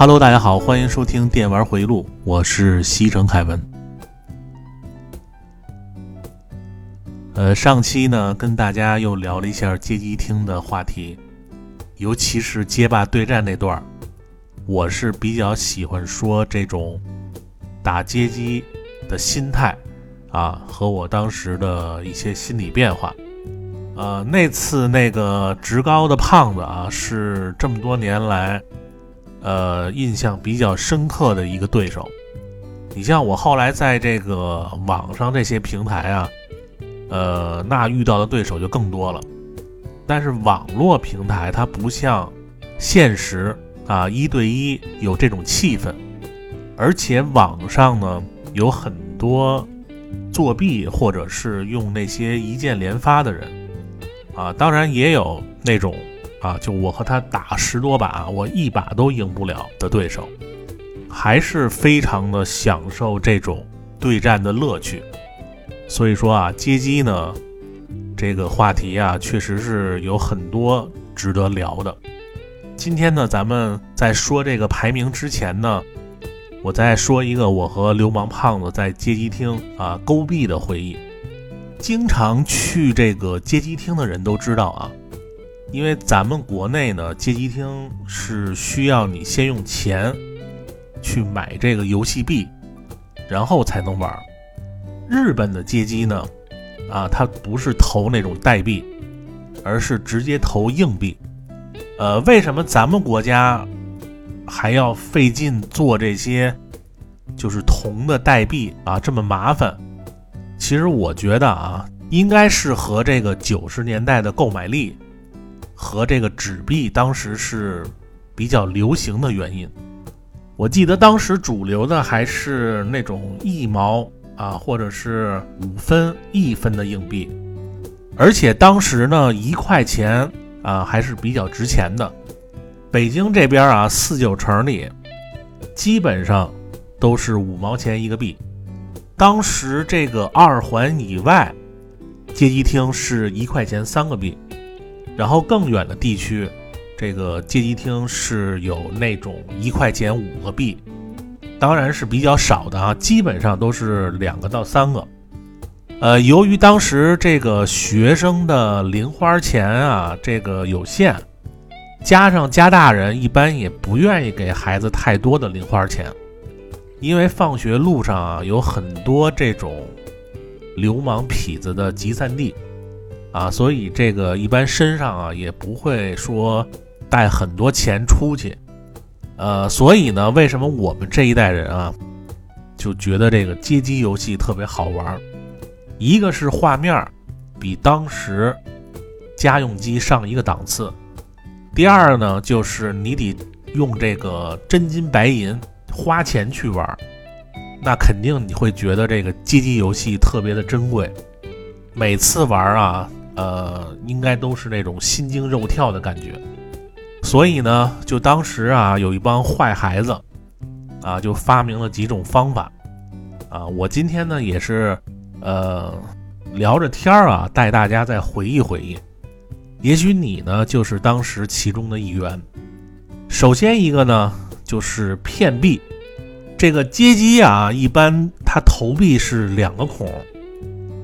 Hello，大家好，欢迎收听《电玩回忆录》，我是西城凯文。呃，上期呢跟大家又聊了一下街机厅的话题，尤其是街霸对战那段儿，我是比较喜欢说这种打街机的心态啊，和我当时的一些心理变化。呃，那次那个职高的胖子啊，是这么多年来。呃，印象比较深刻的一个对手，你像我后来在这个网上这些平台啊，呃，那遇到的对手就更多了。但是网络平台它不像现实啊，一对一有这种气氛，而且网上呢有很多作弊或者是用那些一键连发的人啊，当然也有那种。啊，就我和他打十多把，我一把都赢不了的对手，还是非常的享受这种对战的乐趣。所以说啊，街机呢这个话题啊，确实是有很多值得聊的。今天呢，咱们在说这个排名之前呢，我再说一个我和流氓胖子在街机厅啊勾臂的回忆。经常去这个街机厅的人都知道啊。因为咱们国内呢，街机厅是需要你先用钱去买这个游戏币，然后才能玩。日本的街机呢，啊，它不是投那种代币，而是直接投硬币。呃，为什么咱们国家还要费劲做这些就是铜的代币啊，这么麻烦？其实我觉得啊，应该是和这个九十年代的购买力。和这个纸币当时是比较流行的原因，我记得当时主流的还是那种一毛啊，或者是五分、一分的硬币，而且当时呢，一块钱啊还是比较值钱的。北京这边啊，四九城里基本上都是五毛钱一个币。当时这个二环以外，街机厅是一块钱三个币。然后更远的地区，这个街机厅是有那种一块钱五个币，当然是比较少的啊，基本上都是两个到三个。呃，由于当时这个学生的零花钱啊，这个有限，加上家大人一般也不愿意给孩子太多的零花钱，因为放学路上啊有很多这种流氓痞子的集散地。啊，所以这个一般身上啊也不会说带很多钱出去，呃，所以呢，为什么我们这一代人啊就觉得这个街机游戏特别好玩？一个是画面比当时家用机上一个档次，第二呢就是你得用这个真金白银花钱去玩，那肯定你会觉得这个街机游戏特别的珍贵，每次玩啊。呃，应该都是那种心惊肉跳的感觉，所以呢，就当时啊，有一帮坏孩子，啊，就发明了几种方法，啊，我今天呢也是，呃，聊着天儿啊，带大家再回忆回忆，也许你呢就是当时其中的一员。首先一个呢就是骗币，这个街机啊，一般它投币是两个孔，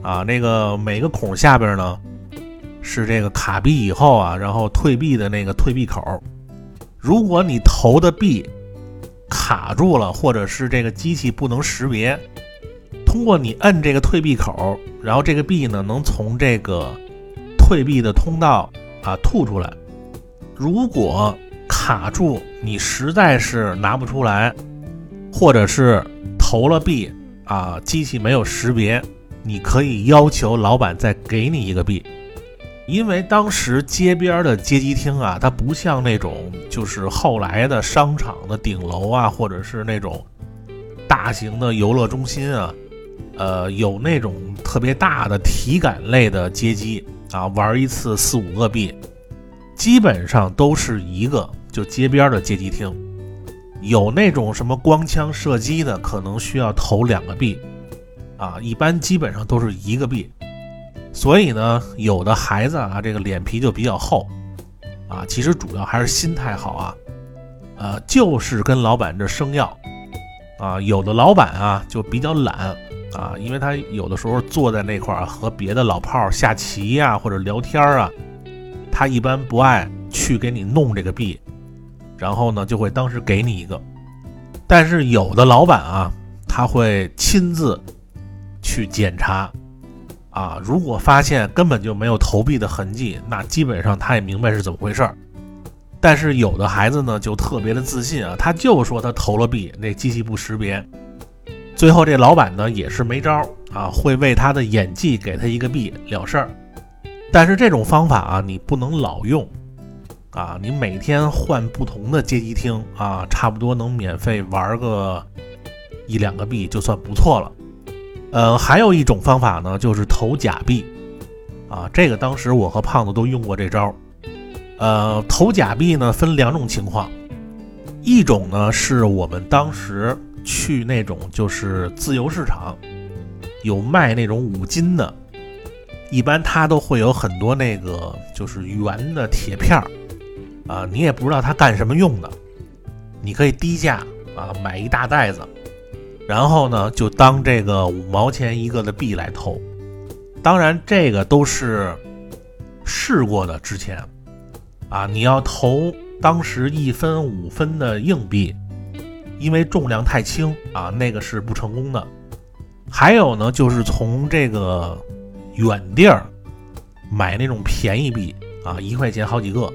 啊，那个每个孔下边呢。是这个卡币以后啊，然后退币的那个退币口，如果你投的币卡住了，或者是这个机器不能识别，通过你摁这个退币口，然后这个币呢能从这个退币的通道啊吐出来。如果卡住，你实在是拿不出来，或者是投了币啊，机器没有识别，你可以要求老板再给你一个币。因为当时街边的街机厅啊，它不像那种就是后来的商场的顶楼啊，或者是那种大型的游乐中心啊，呃，有那种特别大的体感类的街机啊，玩一次四五个币，基本上都是一个就街边的街机厅，有那种什么光枪射击的，可能需要投两个币，啊，一般基本上都是一个币。所以呢，有的孩子啊，这个脸皮就比较厚，啊，其实主要还是心态好啊。呃，就是跟老板这生要啊。有的老板啊就比较懒啊，因为他有的时候坐在那块儿和别的老炮儿下棋呀或者聊天儿啊，他一般不爱去给你弄这个币，然后呢就会当时给你一个。但是有的老板啊，他会亲自去检查。啊，如果发现根本就没有投币的痕迹，那基本上他也明白是怎么回事儿。但是有的孩子呢，就特别的自信啊，他就说他投了币，那机器不识别。最后这老板呢也是没招啊，会为他的演技给他一个币了事儿。但是这种方法啊，你不能老用啊，你每天换不同的街机厅啊，差不多能免费玩个一两个币就算不错了。呃，还有一种方法呢，就是投假币，啊，这个当时我和胖子都用过这招。呃，投假币呢分两种情况，一种呢是我们当时去那种就是自由市场，有卖那种五金的，一般它都会有很多那个就是圆的铁片儿，啊，你也不知道它干什么用的，你可以低价啊买一大袋子。然后呢，就当这个五毛钱一个的币来投，当然这个都是试过的。之前啊，你要投当时一分五分的硬币，因为重量太轻啊，那个是不成功的。还有呢，就是从这个远地儿买那种便宜币啊，一块钱好几个，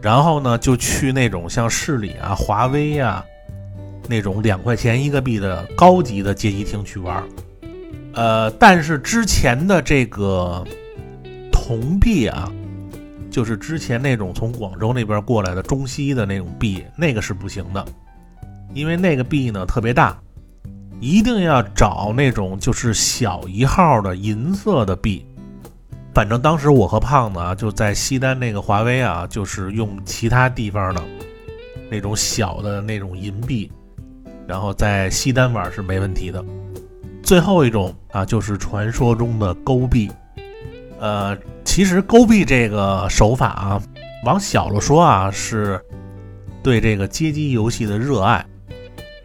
然后呢就去那种像市里啊、华威呀。那种两块钱一个币的高级的街机厅去玩，呃，但是之前的这个铜币啊，就是之前那种从广州那边过来的中西的那种币，那个是不行的，因为那个币呢特别大，一定要找那种就是小一号的银色的币。反正当时我和胖子啊就在西单那个华为啊，就是用其他地方的那种小的那种银币。然后在西单玩是没问题的。最后一种啊，就是传说中的勾臂。呃，其实勾臂这个手法啊，往小了说啊，是对这个街机游戏的热爱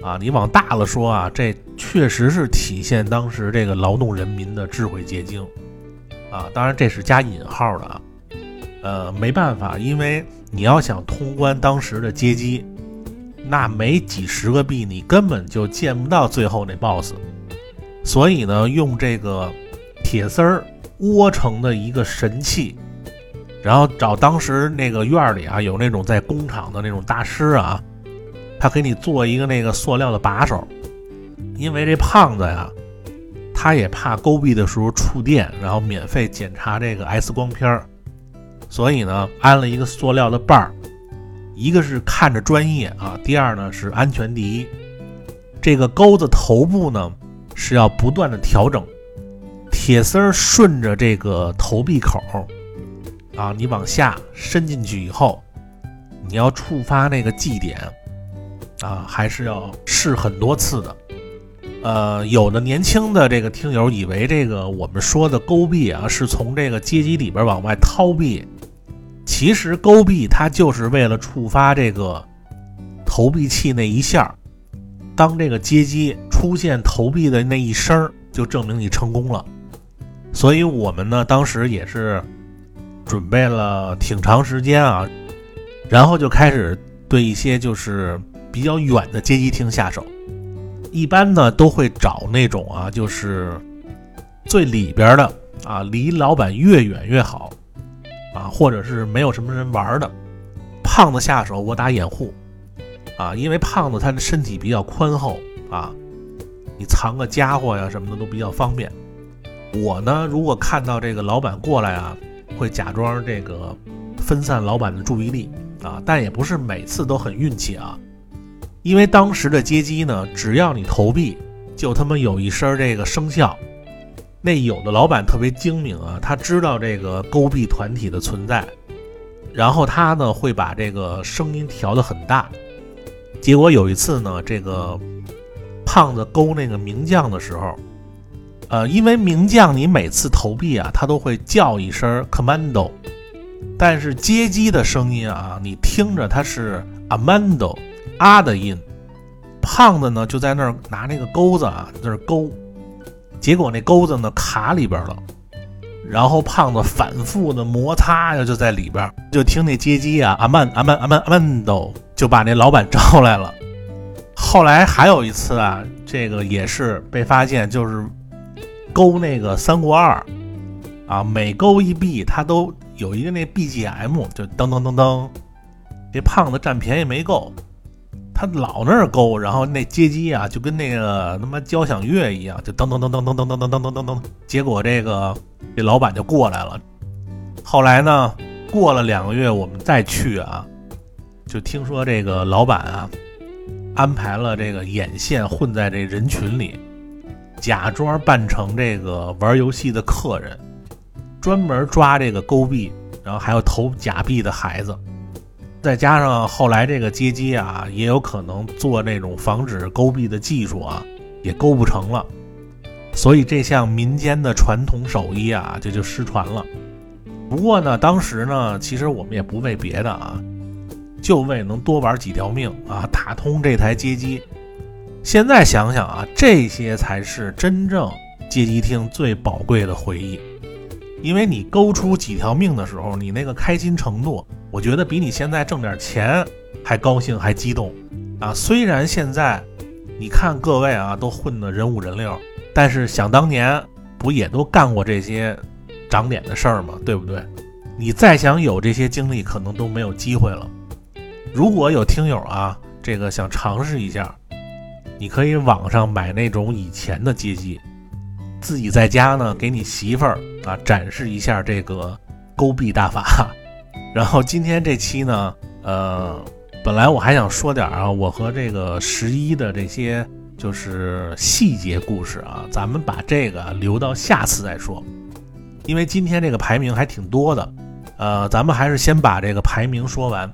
啊；你往大了说啊，这确实是体现当时这个劳动人民的智慧结晶啊。当然这是加引号的啊。呃，没办法，因为你要想通关当时的街机。那没几十个币，你根本就见不到最后那 BOSS。所以呢，用这个铁丝儿窝成的一个神器，然后找当时那个院里啊，有那种在工厂的那种大师啊，他给你做一个那个塑料的把手。因为这胖子呀，他也怕勾币的时候触电，然后免费检查这个 X 光片儿，所以呢，安了一个塑料的把儿。一个是看着专业啊，第二呢是安全第一。这个钩子头部呢是要不断的调整，铁丝儿顺着这个投币口啊，你往下伸进去以后，你要触发那个计点啊，还是要试很多次的。呃，有的年轻的这个听友以为这个我们说的勾币啊，是从这个街机里边往外掏币。其实勾币它就是为了触发这个投币器那一下，当这个接机出现投币的那一声，就证明你成功了。所以我们呢当时也是准备了挺长时间啊，然后就开始对一些就是比较远的街机厅下手。一般呢都会找那种啊，就是最里边的啊，离老板越远越好。啊，或者是没有什么人玩的，胖子下手我打掩护，啊，因为胖子他的身体比较宽厚啊，你藏个家伙呀什么的都比较方便。我呢，如果看到这个老板过来啊，会假装这个分散老板的注意力啊，但也不是每次都很运气啊，因为当时的街机呢，只要你投币，就他妈有一声这个声效。那有的老板特别精明啊，他知道这个勾币团体的存在，然后他呢会把这个声音调得很大。结果有一次呢，这个胖子勾那个名将的时候，呃，因为名将你每次投币啊，他都会叫一声 commando，但是接机的声音啊，你听着它是 amando 啊的音。胖子呢就在那儿拿那个钩子啊，在那儿勾，结果那钩子呢卡里边了，然后胖子反复的摩擦呀，就在里边，就听那接机啊，阿曼阿曼阿曼阿曼都就把那老板招来了。后来还有一次啊，这个也是被发现，就是勾那个三国二啊，每勾一币，他都有一个那 BGM，就噔噔噔噔，这胖子占便宜没够。他老那儿勾，然后那接机啊，就跟那个他妈交响乐一样，就噔噔噔噔噔噔噔噔噔噔噔噔。结果这个这老板就过来了。后来呢，过了两个月，我们再去啊，就听说这个老板啊，安排了这个眼线混在这人群里，假装扮成这个玩游戏的客人，专门抓这个勾币，然后还有投假币的孩子。再加上后来这个接机啊，也有可能做那种防止勾币的技术啊，也勾不成了，所以这项民间的传统手艺啊，这就失传了。不过呢，当时呢，其实我们也不为别的啊，就为能多玩几条命啊，打通这台接机。现在想想啊，这些才是真正接机厅最宝贵的回忆，因为你勾出几条命的时候，你那个开心程度。我觉得比你现在挣点钱还高兴还激动啊！虽然现在你看各位啊都混得人五人六，但是想当年不也都干过这些长脸的事儿吗？对不对？你再想有这些经历，可能都没有机会了。如果有听友啊，这个想尝试一下，你可以网上买那种以前的街机，自己在家呢给你媳妇儿啊展示一下这个勾臂大法。然后今天这期呢，呃，本来我还想说点啊，我和这个十一的这些就是细节故事啊，咱们把这个留到下次再说，因为今天这个排名还挺多的，呃，咱们还是先把这个排名说完。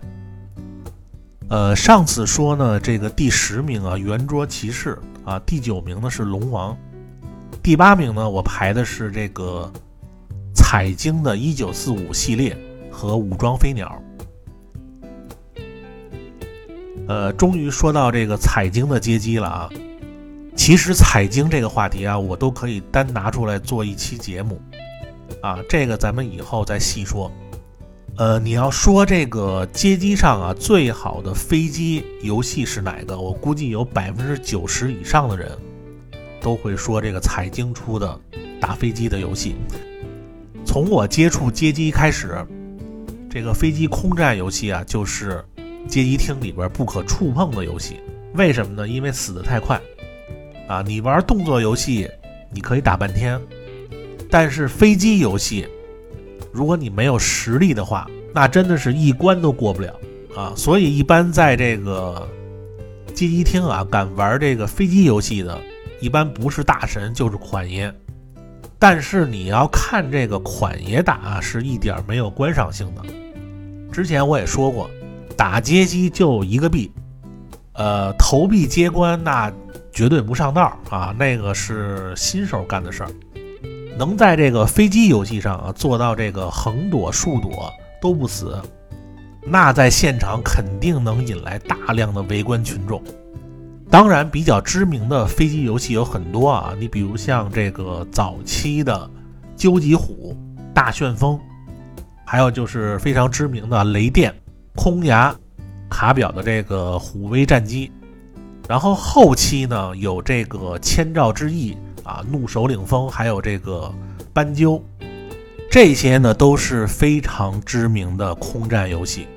呃，上次说呢，这个第十名啊，圆桌骑士啊，第九名呢是龙王，第八名呢我排的是这个彩晶的一九四五系列。和武装飞鸟，呃，终于说到这个彩晶的街机了啊！其实彩晶这个话题啊，我都可以单拿出来做一期节目啊，这个咱们以后再细说。呃，你要说这个街机上啊最好的飞机游戏是哪个？我估计有百分之九十以上的人都会说这个财经出的打飞机的游戏。从我接触街机开始。这个飞机空战游戏啊，就是街机厅里边不可触碰的游戏。为什么呢？因为死得太快啊！你玩动作游戏，你可以打半天，但是飞机游戏，如果你没有实力的话，那真的是一关都过不了啊！所以一般在这个街机厅啊，敢玩这个飞机游戏的，一般不是大神就是款爷。但是你要看这个款爷打，是一点没有观赏性的。之前我也说过，打街机就一个币，呃，投币接关那绝对不上道啊，那个是新手干的事儿。能在这个飞机游戏上啊做到这个横躲竖躲都不死，那在现场肯定能引来大量的围观群众。当然，比较知名的飞机游戏有很多啊，你比如像这个早期的究极虎、大旋风。还有就是非常知名的雷电、空牙、卡表的这个虎威战机，然后后期呢有这个千兆之翼啊、怒首领风，还有这个斑鸠，这些呢都是非常知名的空战游戏。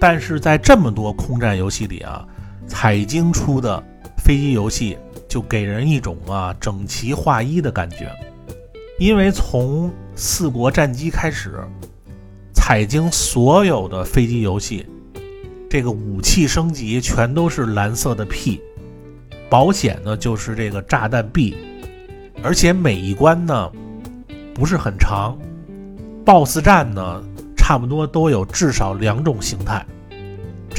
但是在这么多空战游戏里啊，彩晶出的飞机游戏就给人一种啊整齐划一的感觉，因为从四国战机开始。彩晶所有的飞机游戏，这个武器升级全都是蓝色的 P，保险呢就是这个炸弹 B，而且每一关呢不是很长，BOSS 战呢差不多都有至少两种形态，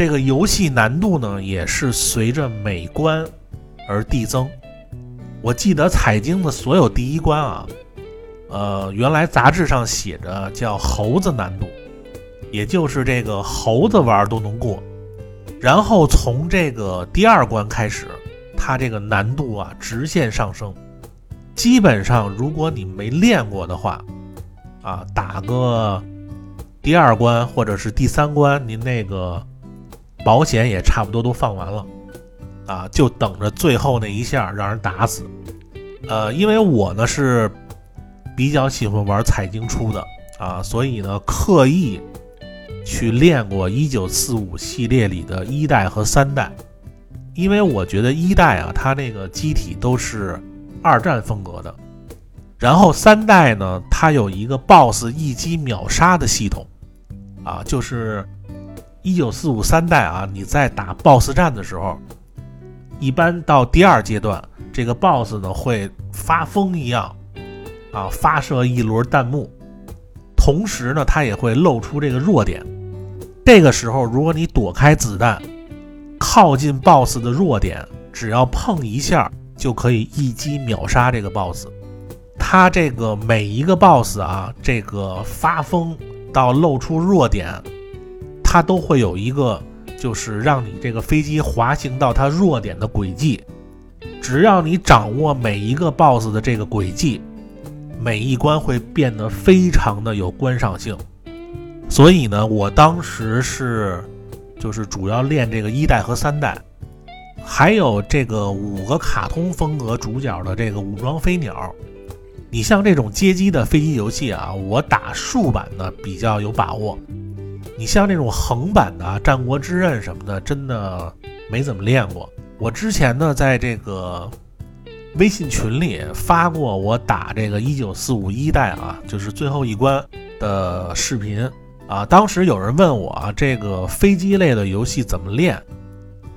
这个游戏难度呢也是随着每关而递增。我记得彩晶的所有第一关啊。呃，原来杂志上写着叫猴子难度，也就是这个猴子玩都能过。然后从这个第二关开始，它这个难度啊直线上升。基本上，如果你没练过的话，啊，打个第二关或者是第三关，您那个保险也差不多都放完了，啊，就等着最后那一下让人打死。呃，因为我呢是比较喜欢玩彩晶出的啊，所以呢刻意去练过一九四五系列里的一代和三代，因为我觉得一代啊，它那个机体都是。二战风格的，然后三代呢，它有一个 BOSS 一击秒杀的系统，啊，就是一九四五三代啊，你在打 BOSS 战的时候，一般到第二阶段，这个 BOSS 呢会发疯一样，啊，发射一轮弹幕，同时呢，它也会露出这个弱点，这个时候如果你躲开子弹，靠近 BOSS 的弱点，只要碰一下。就可以一击秒杀这个 boss，他这个每一个 boss 啊，这个发疯到露出弱点，它都会有一个，就是让你这个飞机滑行到它弱点的轨迹。只要你掌握每一个 boss 的这个轨迹，每一关会变得非常的有观赏性。所以呢，我当时是，就是主要练这个一代和三代。还有这个五个卡通风格主角的这个武装飞鸟，你像这种街机的飞机游戏啊，我打竖版的比较有把握。你像这种横版的《战国之刃》什么的，真的没怎么练过。我之前呢，在这个微信群里发过我打这个一九四五一代啊，就是最后一关的视频啊。当时有人问我啊，这个飞机类的游戏怎么练？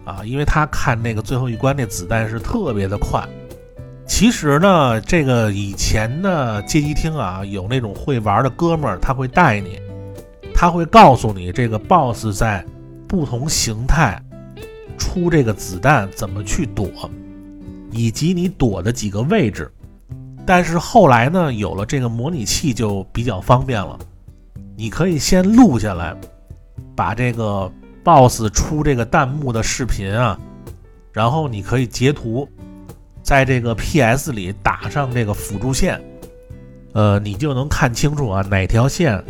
啊，因为他看那个最后一关那子弹是特别的快。其实呢，这个以前的街机厅啊，有那种会玩的哥们儿，他会带你，他会告诉你这个 BOSS 在不同形态出这个子弹怎么去躲，以及你躲的几个位置。但是后来呢，有了这个模拟器就比较方便了，你可以先录下来，把这个。boss 出这个弹幕的视频啊，然后你可以截图，在这个 PS 里打上这个辅助线，呃，你就能看清楚啊哪条线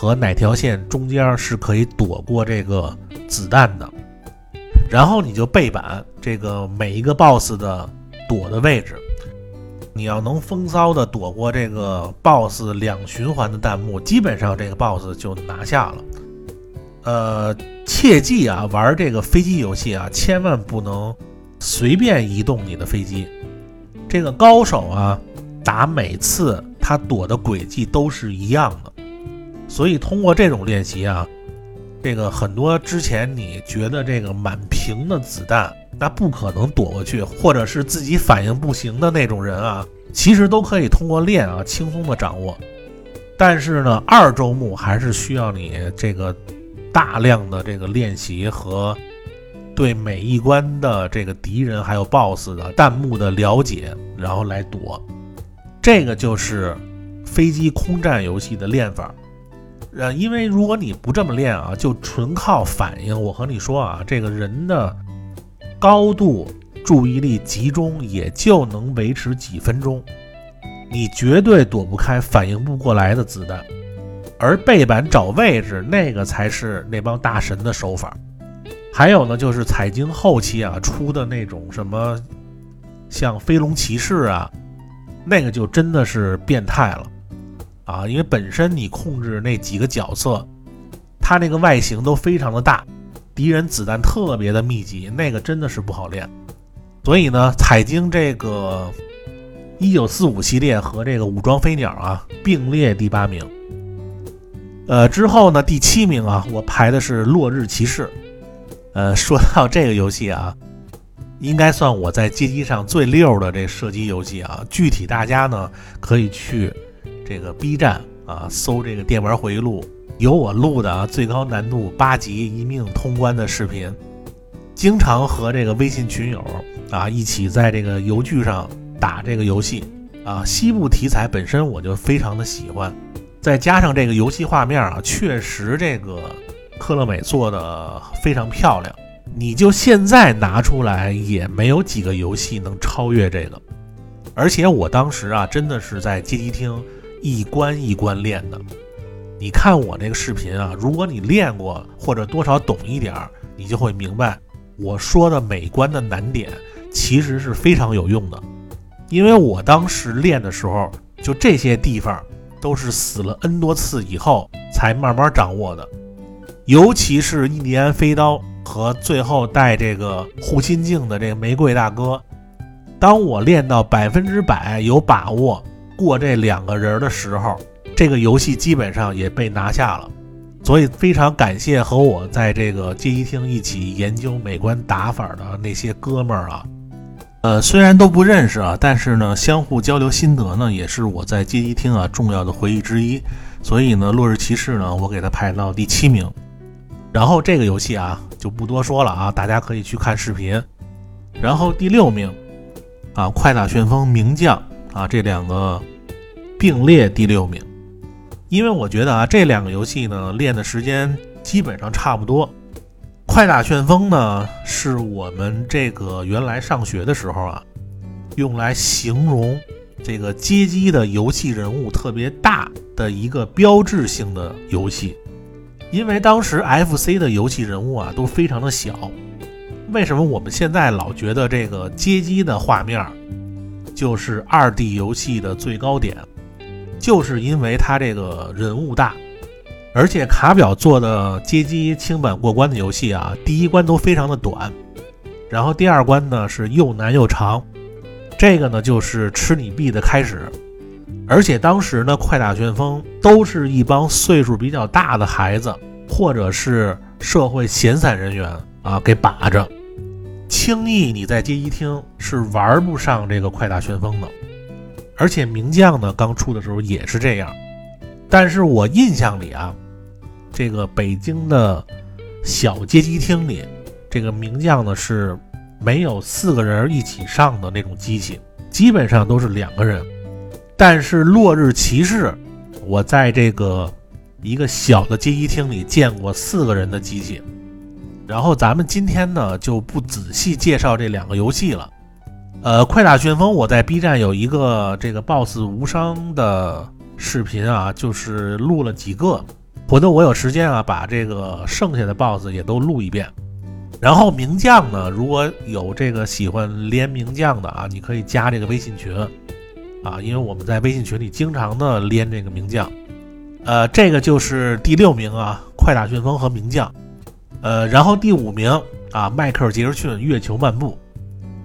和哪条线中间是可以躲过这个子弹的，然后你就背板这个每一个 boss 的躲的位置，你要能风骚的躲过这个 boss 两循环的弹幕，基本上这个 boss 就拿下了，呃。切记啊，玩这个飞机游戏啊，千万不能随便移动你的飞机。这个高手啊，打每次他躲的轨迹都是一样的，所以通过这种练习啊，这个很多之前你觉得这个满屏的子弹那不可能躲过去，或者是自己反应不行的那种人啊，其实都可以通过练啊轻松的掌握。但是呢，二周目还是需要你这个。大量的这个练习和对每一关的这个敌人还有 BOSS 的弹幕的了解，然后来躲，这个就是飞机空战游戏的练法。呃，因为如果你不这么练啊，就纯靠反应，我和你说啊，这个人的高度注意力集中也就能维持几分钟，你绝对躲不开反应不过来的子弹。而背板找位置，那个才是那帮大神的手法。还有呢，就是彩晶后期啊出的那种什么，像飞龙骑士啊，那个就真的是变态了啊！因为本身你控制那几个角色，它那个外形都非常的大，敌人子弹特别的密集，那个真的是不好练。所以呢，彩晶这个一九四五系列和这个武装飞鸟啊并列第八名。呃，之后呢？第七名啊，我排的是《落日骑士》。呃，说到这个游戏啊，应该算我在街机上最溜的这射击游戏啊。具体大家呢可以去这个 B 站啊搜这个电玩回忆录，有我录的啊最高难度八级一命通关的视频。经常和这个微信群友啊一起在这个游剧上打这个游戏啊。西部题材本身我就非常的喜欢。再加上这个游戏画面啊，确实这个科乐美做的非常漂亮你就现在拿出来也没有几个游戏能超越这个。而且我当时啊，真的是在街机厅一关一关练的。你看我这个视频啊，如果你练过或者多少懂一点儿，你就会明白我说的每关的难点其实是非常有用的。因为我当时练的时候，就这些地方都是死了 N 多次以后才慢慢掌握的，尤其是印第安飞刀和最后带这个护心镜的这个玫瑰大哥。当我练到百分之百有把握过这两个人的时候，这个游戏基本上也被拿下了。所以非常感谢和我在这个街机厅一起研究美观打法的那些哥们儿啊。呃，虽然都不认识啊，但是呢，相互交流心得呢，也是我在街机厅啊重要的回忆之一。所以呢，落日骑士呢，我给他排到第七名。然后这个游戏啊，就不多说了啊，大家可以去看视频。然后第六名。啊，快打旋风名将啊，这两个并列第六名，因为我觉得啊，这两个游戏呢练的时间基本上差不多。快打旋风呢，是我们这个原来上学的时候啊，用来形容这个街机的游戏人物特别大的一个标志性的游戏，因为当时 FC 的游戏人物啊都非常的小。为什么我们现在老觉得这个街机的画面就是二 D 游戏的最高点？就是因为它这个人物大，而且卡表做的街机轻版过关的游戏啊，第一关都非常的短，然后第二关呢是又难又长，这个呢就是吃你币的开始。而且当时呢，快打旋风都是一帮岁数比较大的孩子，或者是社会闲散人员啊给把着。轻易你在街机厅是玩不上这个快打旋风的，而且名将呢刚出的时候也是这样，但是我印象里啊，这个北京的小街机厅里，这个名将呢是没有四个人一起上的那种机器，基本上都是两个人。但是落日骑士，我在这个一个小的街机厅里见过四个人的机器。然后咱们今天呢就不仔细介绍这两个游戏了。呃，快打旋风，我在 B 站有一个这个 BOSS 无伤的视频啊，就是录了几个。回头我有时间啊，把这个剩下的 BOSS 也都录一遍。然后名将呢，如果有这个喜欢连名将的啊，你可以加这个微信群啊，因为我们在微信群里经常的连这个名将。呃，这个就是第六名啊，快打旋风和名将。呃，然后第五名啊，迈克尔·杰克逊《月球漫步》，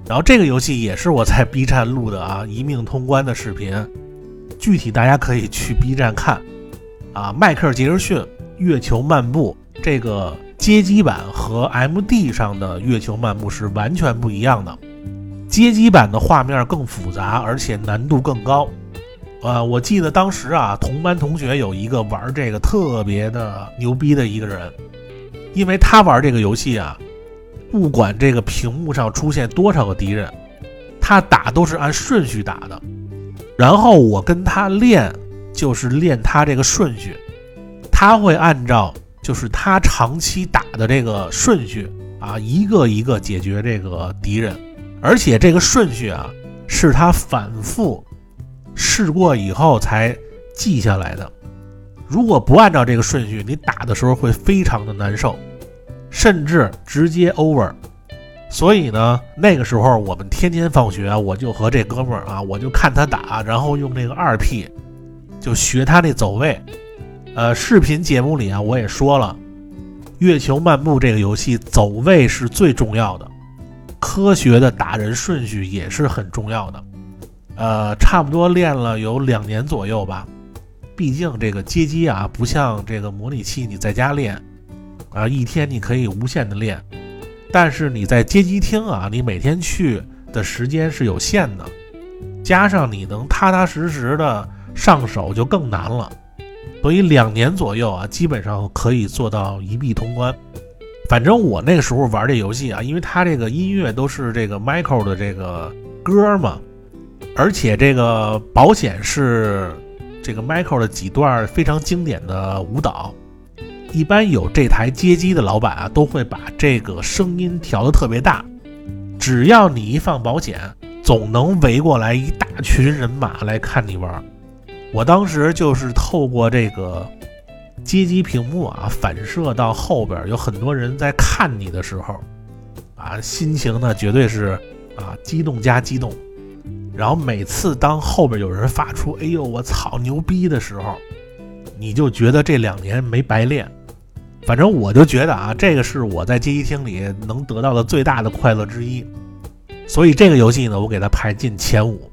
然后这个游戏也是我在 B 站录的啊，一命通关的视频，具体大家可以去 B 站看啊。迈克尔·杰克逊《月球漫步》这个街机版和 MD 上的《月球漫步》是完全不一样的，街机版的画面更复杂，而且难度更高。呃，我记得当时啊，同班同学有一个玩这个特别的牛逼的一个人。因为他玩这个游戏啊，不管这个屏幕上出现多少个敌人，他打都是按顺序打的。然后我跟他练，就是练他这个顺序，他会按照就是他长期打的这个顺序啊，一个一个解决这个敌人。而且这个顺序啊，是他反复试过以后才记下来的。如果不按照这个顺序，你打的时候会非常的难受，甚至直接 over。所以呢，那个时候我们天天放学，我就和这哥们儿啊，我就看他打，然后用这个二 P 就学他那走位。呃，视频节目里啊，我也说了，《月球漫步》这个游戏走位是最重要的，科学的打人顺序也是很重要的。呃，差不多练了有两年左右吧。毕竟这个街机啊，不像这个模拟器，你在家练啊，一天你可以无限的练。但是你在街机厅啊，你每天去的时间是有限的，加上你能踏踏实实的上手就更难了。所以两年左右啊，基本上可以做到一币通关。反正我那个时候玩这游戏啊，因为它这个音乐都是这个 Michael 的这个歌嘛，而且这个保险是。这个 Michael 的几段非常经典的舞蹈，一般有这台街机的老板啊，都会把这个声音调得特别大，只要你一放保险，总能围过来一大群人马来看你玩。我当时就是透过这个街机屏幕啊，反射到后边有很多人在看你的时候，啊，心情呢绝对是啊激动加激动。然后每次当后边有人发出“哎呦我操牛逼”的时候，你就觉得这两年没白练。反正我就觉得啊，这个是我在街机厅里能得到的最大的快乐之一。所以这个游戏呢，我给它排进前五。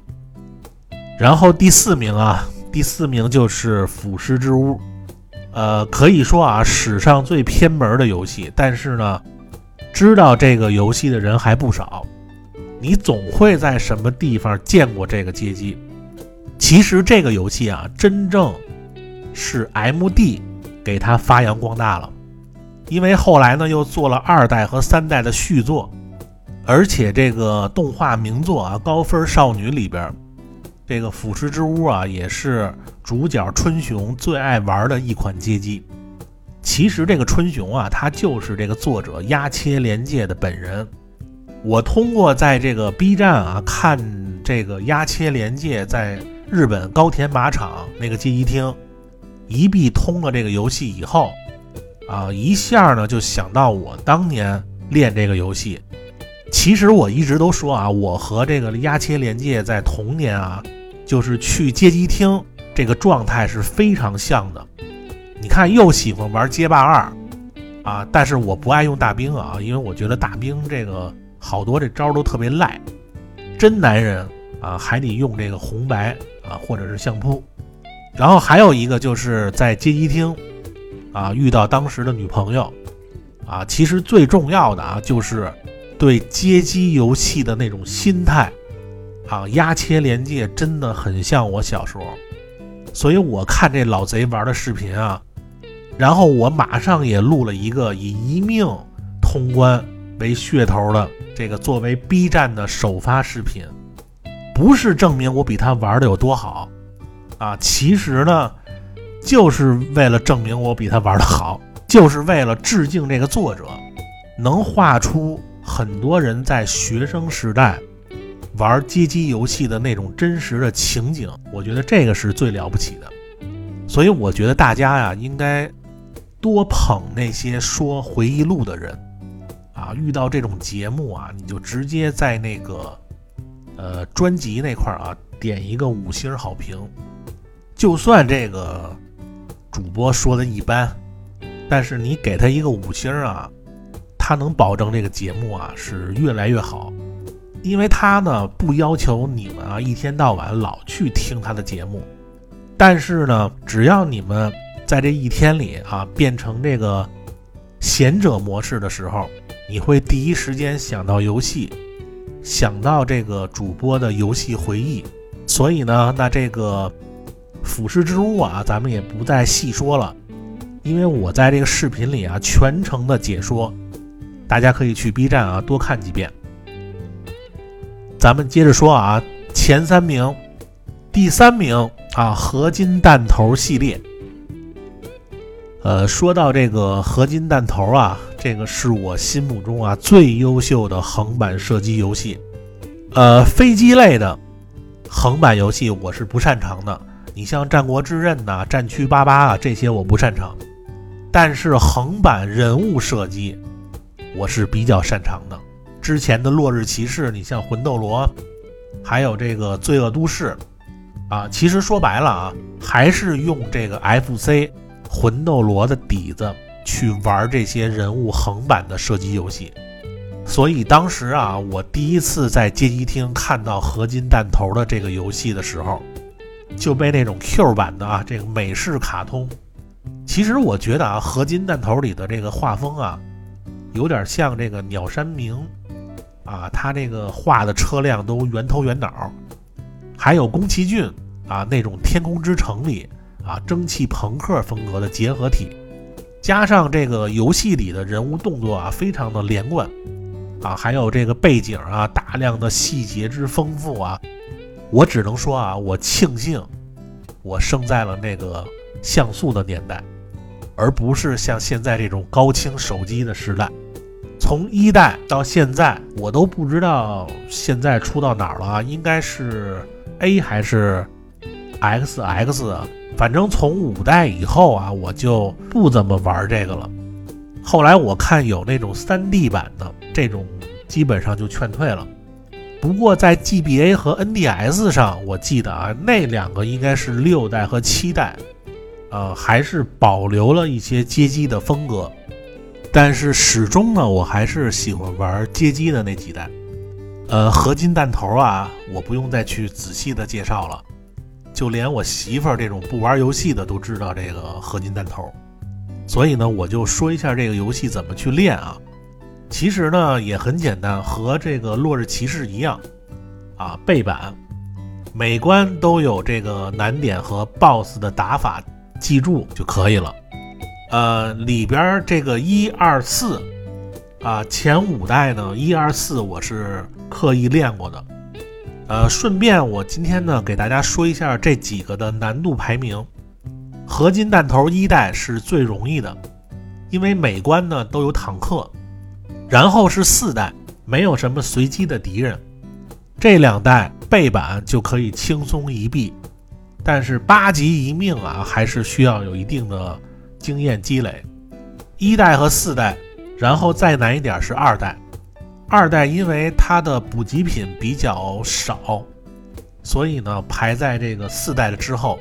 然后第四名啊，第四名就是《腐蚀之屋》。呃，可以说啊，史上最偏门的游戏。但是呢，知道这个游戏的人还不少。你总会在什么地方见过这个街机？其实这个游戏啊，真正是 MD 给它发扬光大了，因为后来呢又做了二代和三代的续作，而且这个动画名作啊《高分少女》里边，这个腐蚀之屋啊也是主角春雄最爱玩的一款街机。其实这个春雄啊，他就是这个作者压切连介的本人。我通过在这个 B 站啊看这个压切连介在日本高田马场那个街机厅一币通了这个游戏以后啊，一下呢就想到我当年练这个游戏。其实我一直都说啊，我和这个压切连接在童年啊，就是去街机厅这个状态是非常像的。你看，又喜欢玩街霸二啊，但是我不爱用大兵啊，因为我觉得大兵这个。好多这招都特别赖，真男人啊还得用这个红白啊或者是相扑，然后还有一个就是在街机厅啊遇到当时的女朋友啊，其实最重要的啊就是对街机游戏的那种心态啊，压切连接真的很像我小时候，所以我看这老贼玩的视频啊，然后我马上也录了一个以一命通关为噱头的。这个作为 B 站的首发视频，不是证明我比他玩的有多好啊，其实呢，就是为了证明我比他玩的好，就是为了致敬这个作者，能画出很多人在学生时代玩街机游戏的那种真实的情景，我觉得这个是最了不起的。所以我觉得大家呀，应该多捧那些说回忆录的人。啊，遇到这种节目啊，你就直接在那个呃专辑那块儿啊点一个五星好评。就算这个主播说的一般，但是你给他一个五星啊，他能保证这个节目啊是越来越好，因为他呢不要求你们啊一天到晚老去听他的节目，但是呢，只要你们在这一天里啊变成这个贤者模式的时候。你会第一时间想到游戏，想到这个主播的游戏回忆，所以呢，那这个腐蚀之屋啊，咱们也不再细说了，因为我在这个视频里啊全程的解说，大家可以去 B 站啊多看几遍。咱们接着说啊，前三名，第三名啊，合金弹头系列。呃，说到这个合金弹头啊，这个是我心目中啊最优秀的横版射击游戏。呃，飞机类的横版游戏我是不擅长的，你像《战国之刃》呐、《战区八八》啊这些我不擅长。但是横版人物射击我是比较擅长的。之前的《落日骑士》，你像《魂斗罗》，还有这个《罪恶都市》啊，其实说白了啊，还是用这个 FC。魂斗罗的底子去玩这些人物横版的射击游戏，所以当时啊，我第一次在街机厅看到合金弹头的这个游戏的时候，就被那种 Q 版的啊这个美式卡通，其实我觉得啊，合金弹头里的这个画风啊，有点像这个鸟山明。啊，他这个画的车辆都圆头圆脑，还有宫崎骏啊那种天空之城里。啊，蒸汽朋克风格的结合体，加上这个游戏里的人物动作啊，非常的连贯，啊，还有这个背景啊，大量的细节之丰富啊，我只能说啊，我庆幸我生在了那个像素的年代，而不是像现在这种高清手机的时代。从一代到现在，我都不知道现在出到哪儿了，应该是 A 还是 XX？反正从五代以后啊，我就不怎么玩这个了。后来我看有那种 3D 版的，这种基本上就劝退了。不过在 GBA 和 NDS 上，我记得啊，那两个应该是六代和七代，呃，还是保留了一些街机的风格。但是始终呢，我还是喜欢玩街机的那几代。呃，合金弹头啊，我不用再去仔细的介绍了，就连我媳妇儿这种不玩游戏的都知道这个合金弹头。所以呢，我就说一下这个游戏怎么去练啊。其实呢也很简单，和这个落日骑士一样啊，背板，每关都有这个难点和 BOSS 的打法，记住就可以了。呃，里边这个一二四啊，前五代呢，一二四我是刻意练过的。呃，顺便我今天呢给大家说一下这几个的难度排名。合金弹头一代是最容易的，因为每关呢都有坦克。然后是四代，没有什么随机的敌人，这两代背板就可以轻松一毙。但是八级一命啊，还是需要有一定的。经验积累，一代和四代，然后再难一点是二代。二代因为它的补给品比较少，所以呢排在这个四代的之后。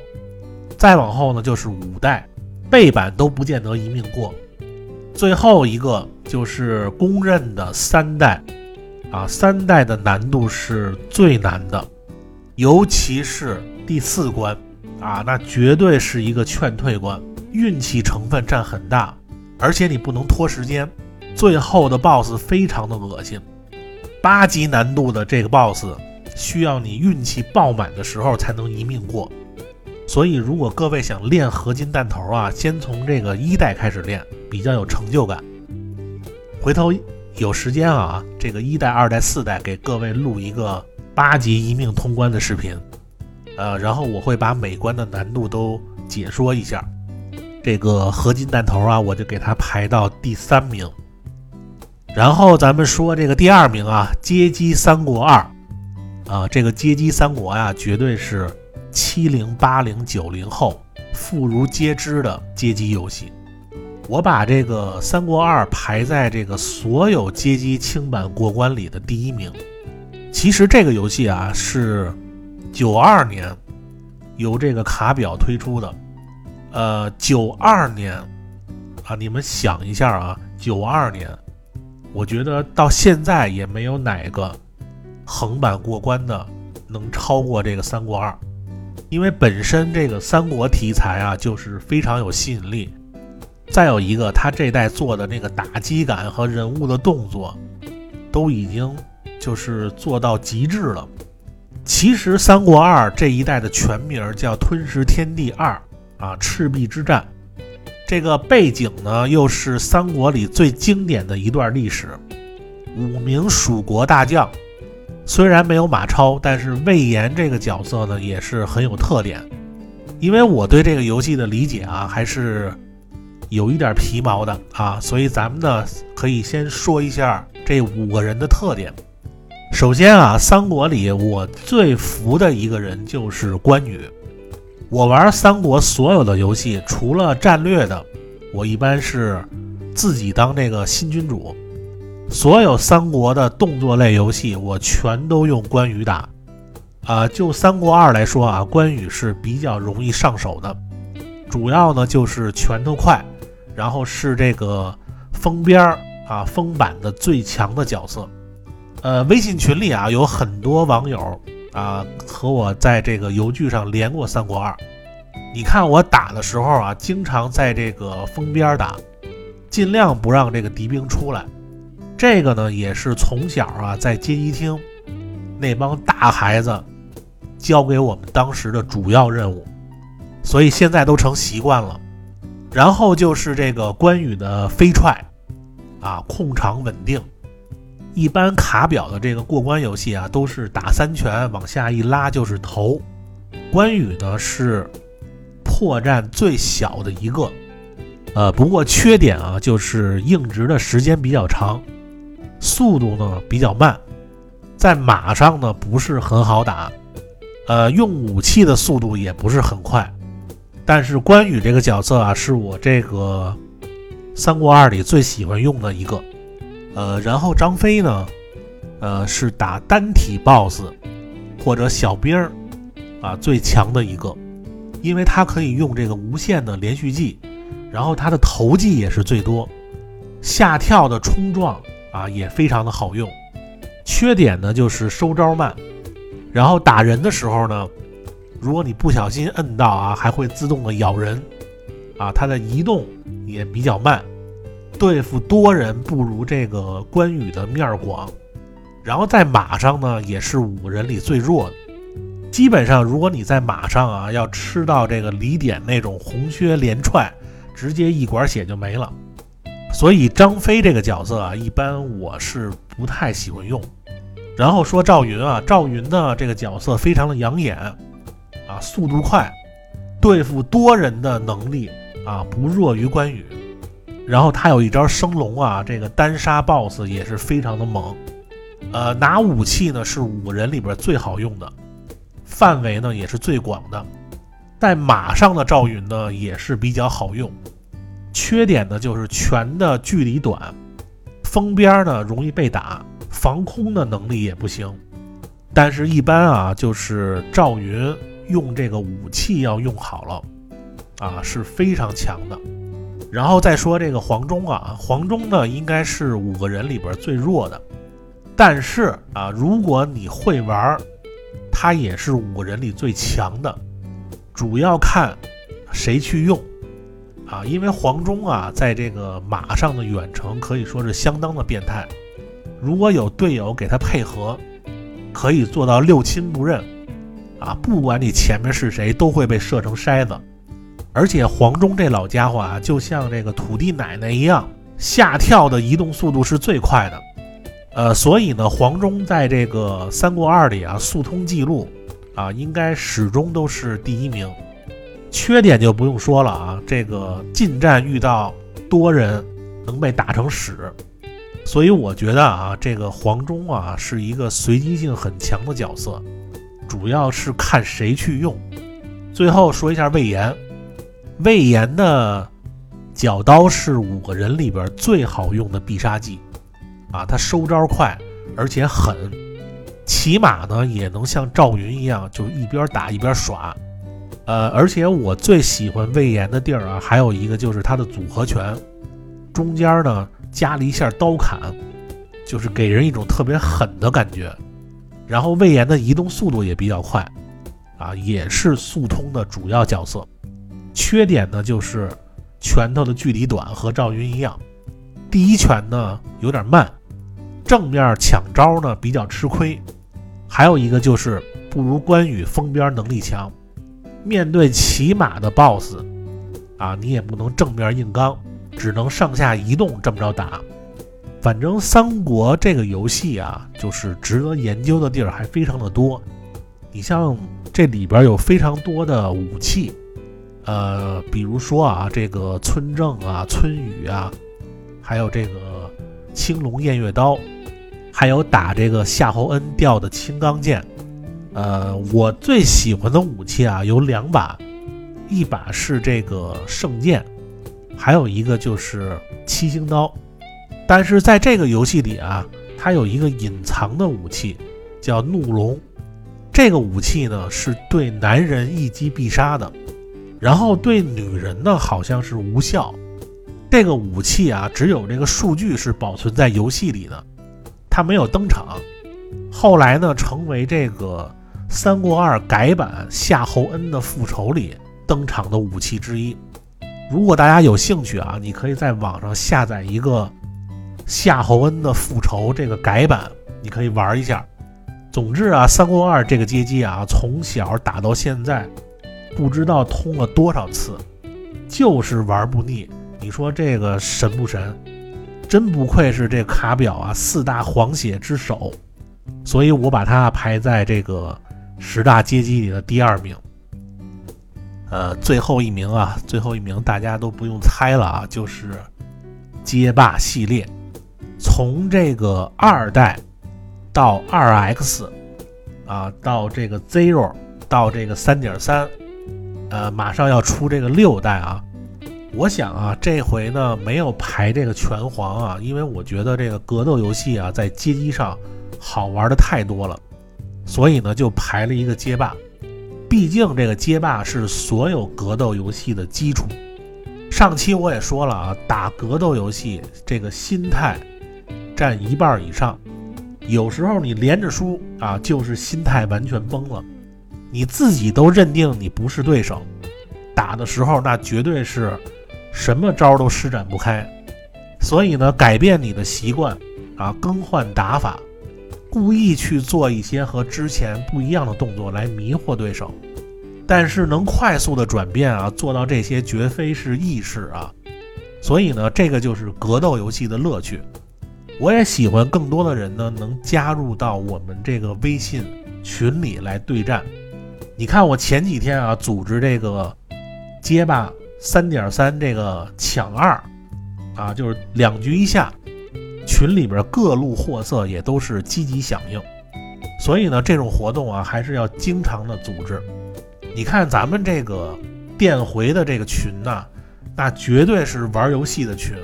再往后呢就是五代，背板都不见得一命过。最后一个就是公认的三代，啊，三代的难度是最难的，尤其是第四关，啊，那绝对是一个劝退关。运气成分占很大，而且你不能拖时间。最后的 BOSS 非常的恶心，八级难度的这个 BOSS 需要你运气爆满的时候才能一命过。所以，如果各位想练合金弹头啊，先从这个一代开始练，比较有成就感。回头有时间啊，这个一代、二代、四代给各位录一个八级一命通关的视频，呃，然后我会把每关的难度都解说一下。这个合金弹头啊，我就给它排到第三名。然后咱们说这个第二名啊，《街机三国二》啊，这个《街机三国》呀，绝对是七零八零九零后妇孺皆知的街机游戏。我把这个《三国二》排在这个所有街机轻版过关里的第一名。其实这个游戏啊，是九二年由这个卡表推出的。呃，九二年啊，你们想一下啊，九二年，我觉得到现在也没有哪个横版过关的能超过这个《三国二》，因为本身这个三国题材啊，就是非常有吸引力。再有一个，他这代做的那个打击感和人物的动作，都已经就是做到极致了。其实《三国二》这一代的全名叫《吞食天地二》。啊，赤壁之战，这个背景呢，又是三国里最经典的一段历史。五名蜀国大将，虽然没有马超，但是魏延这个角色呢，也是很有特点。因为我对这个游戏的理解啊，还是有一点皮毛的啊，所以咱们呢，可以先说一下这五个人的特点。首先啊，三国里我最服的一个人就是关羽。我玩三国所有的游戏，除了战略的，我一般是自己当这个新君主。所有三国的动作类游戏，我全都用关羽打。啊，就三国二来说啊，关羽是比较容易上手的，主要呢就是拳头快，然后是这个封边儿啊封板的最强的角色。呃，微信群里啊有很多网友。啊，和我在这个游剧上连过三国二，你看我打的时候啊，经常在这个封边打，尽量不让这个敌兵出来。这个呢，也是从小啊在街机厅那帮大孩子教给我们当时的主要任务，所以现在都成习惯了。然后就是这个关羽的飞踹，啊，控场稳定。一般卡表的这个过关游戏啊，都是打三拳往下一拉就是头。关羽呢是破绽最小的一个，呃，不过缺点啊，就是硬直的时间比较长，速度呢比较慢，在马上呢不是很好打，呃，用武器的速度也不是很快。但是关羽这个角色啊，是我这个《三国二》里最喜欢用的一个。呃，然后张飞呢，呃，是打单体 BOSS 或者小兵儿啊最强的一个，因为他可以用这个无限的连续技。然后他的投技也是最多，下跳的冲撞啊也非常的好用。缺点呢就是收招慢，然后打人的时候呢，如果你不小心摁到啊，还会自动的咬人啊。它的移动也比较慢，对付多人不如这个关羽的面儿广。然后在马上呢，也是五人里最弱的。基本上如果你在马上啊，要吃到这个李典那种红靴连踹。直接一管血就没了，所以张飞这个角色啊，一般我是不太喜欢用。然后说赵云啊，赵云呢这个角色非常的养眼啊，速度快，对付多人的能力啊不弱于关羽。然后他有一招升龙啊，这个单杀 BOSS 也是非常的猛。呃，拿武器呢是五人里边最好用的，范围呢也是最广的。在马上的赵云呢也是比较好用，缺点呢就是拳的距离短，封边呢容易被打，防空的能力也不行。但是，一般啊，就是赵云用这个武器要用好了，啊是非常强的。然后再说这个黄忠啊，黄忠呢应该是五个人里边最弱的，但是啊，如果你会玩，他也是五个人里最强的。主要看谁去用啊，因为黄忠啊，在这个马上的远程可以说是相当的变态。如果有队友给他配合，可以做到六亲不认啊，不管你前面是谁，都会被射成筛子。而且黄忠这老家伙啊，就像这个土地奶奶一样，下跳的移动速度是最快的。呃，所以呢，黄忠在这个《三国二》里啊，速通记录。啊，应该始终都是第一名。缺点就不用说了啊，这个近战遇到多人能被打成屎。所以我觉得啊，这个黄忠啊是一个随机性很强的角色，主要是看谁去用。最后说一下魏延，魏延的角刀是五个人里边最好用的必杀技啊，他收招快，而且狠。骑马呢也能像赵云一样，就一边打一边耍，呃，而且我最喜欢魏延的地儿啊，还有一个就是他的组合拳，中间呢加了一下刀砍，就是给人一种特别狠的感觉。然后魏延的移动速度也比较快，啊，也是速通的主要角色。缺点呢就是拳头的距离短，和赵云一样，第一拳呢有点慢。正面抢招呢比较吃亏，还有一个就是不如关羽封边能力强。面对骑马的 BOSS，啊，你也不能正面硬刚，只能上下移动这么着打。反正三国这个游戏啊，就是值得研究的地儿还非常的多。你像这里边有非常多的武器，呃，比如说啊，这个村正啊、村雨啊，还有这个青龙偃月刀。还有打这个夏侯恩掉的青钢剑，呃，我最喜欢的武器啊有两把，一把是这个圣剑，还有一个就是七星刀。但是在这个游戏里啊，它有一个隐藏的武器叫怒龙，这个武器呢是对男人一击必杀的，然后对女人呢好像是无效。这个武器啊，只有这个数据是保存在游戏里的。它没有登场，后来呢，成为这个《三国二》改版夏侯恩的复仇里登场的武器之一。如果大家有兴趣啊，你可以在网上下载一个夏侯恩的复仇这个改版，你可以玩一下。总之啊，《三国二》这个街机啊，从小打到现在，不知道通了多少次，就是玩不腻。你说这个神不神？真不愧是这卡表啊，四大皇血之首，所以我把它排在这个十大街机里的第二名。呃，最后一名啊，最后一名大家都不用猜了啊，就是街霸系列，从这个二代到二 X 啊，到这个 Zero，到这个三点三，呃，马上要出这个六代啊。我想啊，这回呢没有排这个拳皇啊，因为我觉得这个格斗游戏啊，在街机上好玩的太多了，所以呢就排了一个街霸。毕竟这个街霸是所有格斗游戏的基础。上期我也说了啊，打格斗游戏这个心态占一半以上。有时候你连着输啊，就是心态完全崩了，你自己都认定你不是对手，打的时候那绝对是。什么招都施展不开，所以呢，改变你的习惯啊，更换打法，故意去做一些和之前不一样的动作来迷惑对手。但是能快速的转变啊，做到这些绝非是易事啊。所以呢，这个就是格斗游戏的乐趣。我也喜欢更多的人呢，能加入到我们这个微信群里来对战。你看我前几天啊，组织这个街霸。三点三这个抢二，啊，就是两局一下，群里边各路货色也都是积极响应，所以呢，这种活动啊还是要经常的组织。你看咱们这个电回的这个群呢，那绝对是玩游戏的群。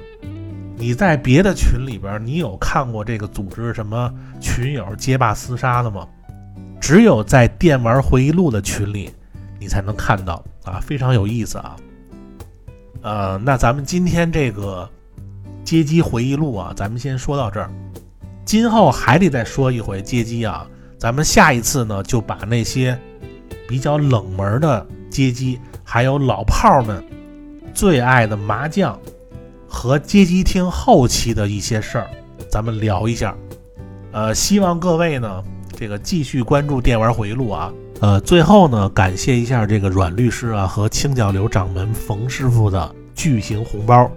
你在别的群里边，你有看过这个组织什么群友街霸厮杀的吗？只有在电玩回忆录的群里，你才能看到啊，非常有意思啊。呃，那咱们今天这个街机回忆录啊，咱们先说到这儿。今后还得再说一回街机啊，咱们下一次呢就把那些比较冷门的街机，还有老炮们最爱的麻将和街机厅后期的一些事儿，咱们聊一下。呃，希望各位呢这个继续关注电玩回忆录啊。呃，最后呢，感谢一下这个阮律师啊和青角流掌门冯师傅的巨型红包，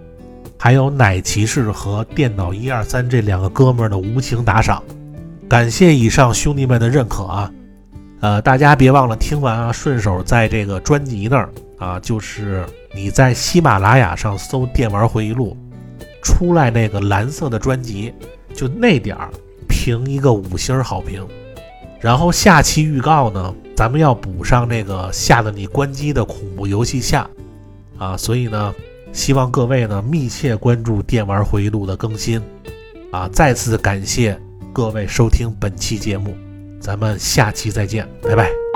还有奶骑士和电脑一二三这两个哥们儿的无情打赏，感谢以上兄弟们的认可啊！呃，大家别忘了听完啊，顺手在这个专辑那儿啊，就是你在喜马拉雅上搜《电玩回忆录》，出来那个蓝色的专辑，就那点儿评一个五星好评。然后下期预告呢，咱们要补上那个吓得你关机的恐怖游戏下，啊，所以呢，希望各位呢密切关注电玩回忆录的更新，啊，再次感谢各位收听本期节目，咱们下期再见，拜拜。